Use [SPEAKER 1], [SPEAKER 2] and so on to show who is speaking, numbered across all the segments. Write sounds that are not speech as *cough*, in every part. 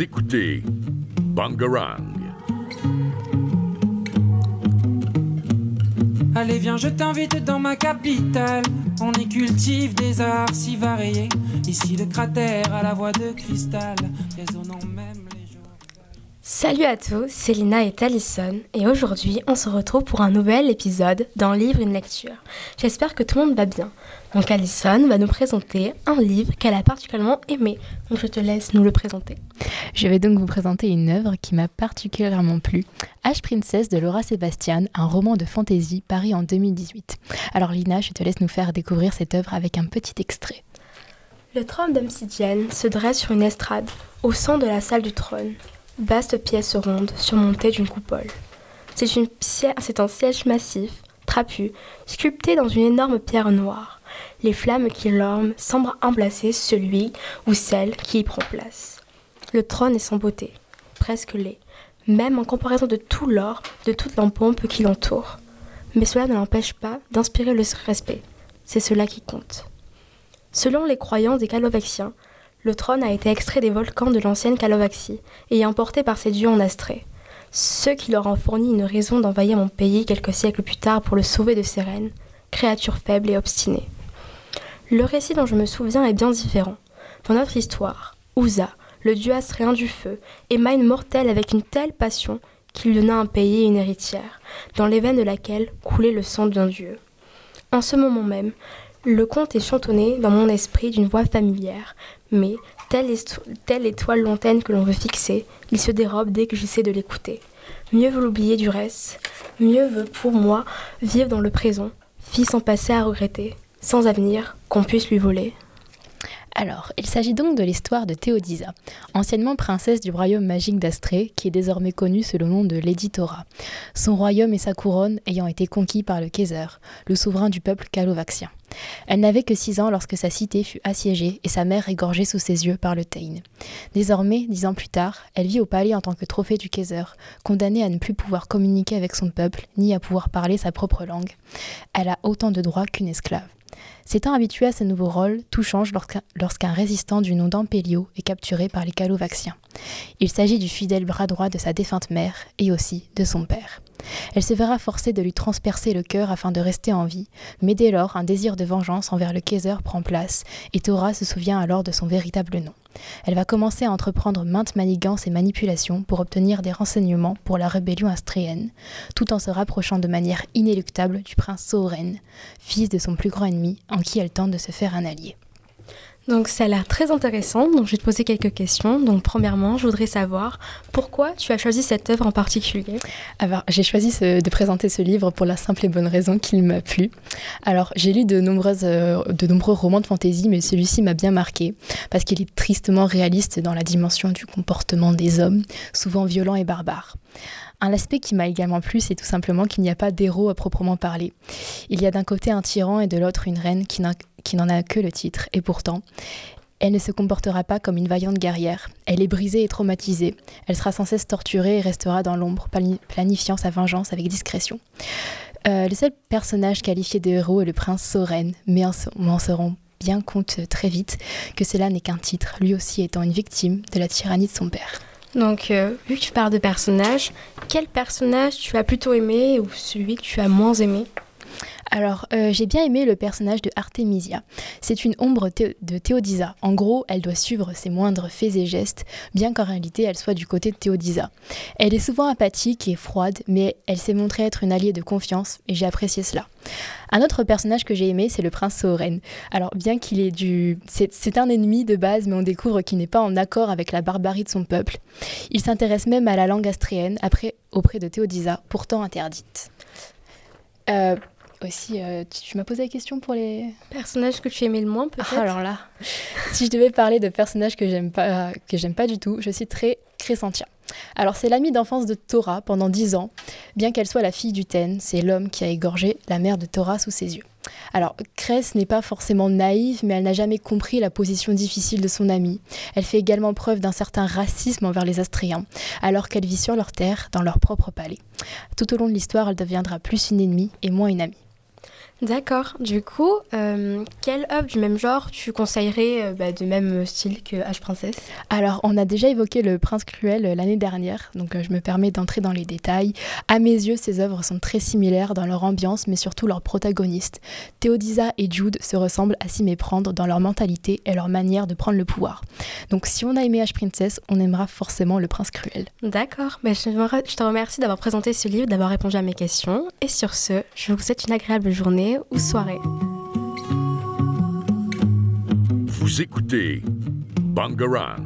[SPEAKER 1] Écoutez Bangarang.
[SPEAKER 2] Allez viens je t'invite dans ma capitale. On y cultive des arts si variés. Ici le cratère à la voix de cristal. Résonnant même
[SPEAKER 3] Salut à tous, c'est Lina et Talison et aujourd'hui on se retrouve pour un nouvel épisode dans Livre une lecture. J'espère que tout le monde va bien. Donc Alison va nous présenter un livre qu'elle a particulièrement aimé. Donc je te laisse nous le présenter.
[SPEAKER 4] Je vais donc vous présenter une œuvre qui m'a particulièrement plu, H Princess de Laura Sébastien, un roman de fantasy paru en 2018. Alors Lina, je te laisse nous faire découvrir cette œuvre avec un petit extrait.
[SPEAKER 3] Le trône d'obsidienne se dresse sur une estrade, au centre de la salle du trône. Vaste pièce ronde, surmontée d'une coupole. C'est, un siège massif, trapu, sculpté dans une énorme pierre noire. Les flammes qui l'orment semblent emplacer celui ou celle qui y prend place. Le trône est sans beauté, presque laid, même en comparaison de tout l'or, de toute l'empompe qui l'entoure. Mais cela ne l'empêche pas d'inspirer le respect. C'est cela qui compte. Selon les croyances des Calovaxiens, le trône a été extrait des volcans de l'ancienne Calovaxie et emporté par ces dieux en Astrée. Ceux qui leur ont fourni une raison d'envahir mon pays quelques siècles plus tard pour le sauver de ses reines, créatures faibles et obstinées. Le récit dont je me souviens est bien différent. Dans notre histoire, Ouza, le dieu astréen du feu, aima une mortelle avec une telle passion qu'il donna un pays et une héritière, dans les veines de laquelle coulait le sang d'un dieu. En ce moment même, le conte est chantonné dans mon esprit d'une voix familière, mais, telle, telle étoile lointaine que l'on veut fixer, il se dérobe dès que j'essaie de l'écouter. Mieux vaut l'oublier du reste, mieux veut pour moi vivre dans le présent, fille sans passé à regretter, sans avenir qu'on puisse lui voler.
[SPEAKER 4] Alors, il s'agit donc de l'histoire de Théodisa, anciennement princesse du royaume magique d'Astrée, qui est désormais connue sous le nom de Lady Thora. Son royaume et sa couronne ayant été conquis par le Kaiser, le souverain du peuple calovaxien. Elle n'avait que six ans lorsque sa cité fut assiégée et sa mère égorgée sous ses yeux par le Tain. Désormais, dix ans plus tard, elle vit au palais en tant que trophée du Kaiser, condamnée à ne plus pouvoir communiquer avec son peuple ni à pouvoir parler sa propre langue. Elle a autant de droits qu'une esclave. S'étant habitué à ce nouveau rôle, tout change lorsqu'un résistant du nom d'Ampélio est capturé par les Calovaxiens. Il s'agit du fidèle bras droit de sa défunte mère et aussi de son père. Elle se verra forcée de lui transpercer le cœur afin de rester en vie, mais dès lors un désir de vengeance envers le Kaiser prend place et Thora se souvient alors de son véritable nom. Elle va commencer à entreprendre maintes manigances et manipulations pour obtenir des renseignements pour la rébellion astréenne, tout en se rapprochant de manière inéluctable du prince Soren, fils de son plus grand ennemi, en qui elle tente de se faire un allié.
[SPEAKER 3] Donc ça a l'air très intéressant, donc je vais te poser quelques questions. Donc premièrement, je voudrais savoir pourquoi tu as choisi cette œuvre en particulier
[SPEAKER 4] Alors j'ai choisi de présenter ce livre pour la simple et bonne raison qu'il m'a plu. Alors j'ai lu de, nombreuses, euh, de nombreux romans de fantasy, mais celui-ci m'a bien marqué parce qu'il est tristement réaliste dans la dimension du comportement des hommes, souvent violents et barbares. Un aspect qui m'a également plu, c'est tout simplement qu'il n'y a pas d'héros à proprement parler. Il y a d'un côté un tyran et de l'autre une reine qui n'en a que le titre, et pourtant, elle ne se comportera pas comme une vaillante guerrière. Elle est brisée et traumatisée. Elle sera sans cesse torturée et restera dans l'ombre, planifiant sa vengeance avec discrétion. Euh, le seul personnage qualifié de héros est le prince Soren, mais on en se rend bien compte très vite que cela n'est qu'un titre, lui aussi étant une victime de la tyrannie de son père.
[SPEAKER 3] Donc, euh, vu que tu parles de personnages, quel personnage tu as plutôt aimé ou celui que tu as moins aimé?
[SPEAKER 4] Alors, euh, j'ai bien aimé le personnage de Artemisia. C'est une ombre de Théodisa. En gros, elle doit suivre ses moindres faits et gestes, bien qu'en réalité elle soit du côté de Théodisa. Elle est souvent apathique et froide, mais elle s'est montrée être une alliée de confiance, et j'ai apprécié cela. Un autre personnage que j'ai aimé, c'est le prince Soren. Alors, bien qu'il est du. C'est un ennemi de base, mais on découvre qu'il n'est pas en accord avec la barbarie de son peuple. Il s'intéresse même à la langue astréenne, après, auprès de Théodisa, pourtant interdite. Euh, aussi, euh, tu, m'as posé la question pour les
[SPEAKER 3] personnages que tu aimais le moins, peut-être?
[SPEAKER 4] Ah, alors là, *laughs* si je devais parler de personnages que j'aime pas, que j'aime pas du tout, je citerais Crescentia. Alors c'est l'amie d'enfance de Thora pendant dix ans, bien qu'elle soit la fille du Ten, c'est l'homme qui a égorgé la mère de Thora sous ses yeux. Alors, Cress n'est pas forcément naïve, mais elle n'a jamais compris la position difficile de son amie. Elle fait également preuve d'un certain racisme envers les Astréens, alors qu'elle vit sur leur terre, dans leur propre palais. Tout au long de l'histoire, elle deviendra plus une ennemie et moins une amie.
[SPEAKER 3] D'accord. Du coup, euh, quelle œuvre du même genre tu conseillerais euh, bah, de même style que H Princesse?
[SPEAKER 4] Alors, on a déjà évoqué Le Prince Cruel euh, l'année dernière, donc je me permets d'entrer dans les détails. À mes yeux, ces œuvres sont très similaires dans leur ambiance, mais surtout leurs protagonistes. Théodisa et Jude se ressemblent à s'y méprendre dans leur mentalité et leur manière de prendre le pouvoir. Donc, si on a aimé H Princess, on aimera forcément Le Prince Cruel.
[SPEAKER 3] D'accord. Bah, je, je te remercie d'avoir présenté ce livre, d'avoir répondu à mes questions. Et sur ce, je vous souhaite une agréable journée ou soirée.
[SPEAKER 1] Vous écoutez Bangarang.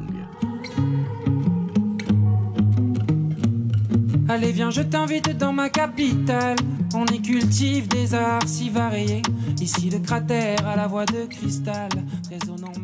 [SPEAKER 2] Allez viens je t'invite dans ma capitale On y cultive des arts si variés Ici le cratère à la voix de cristal Résonnant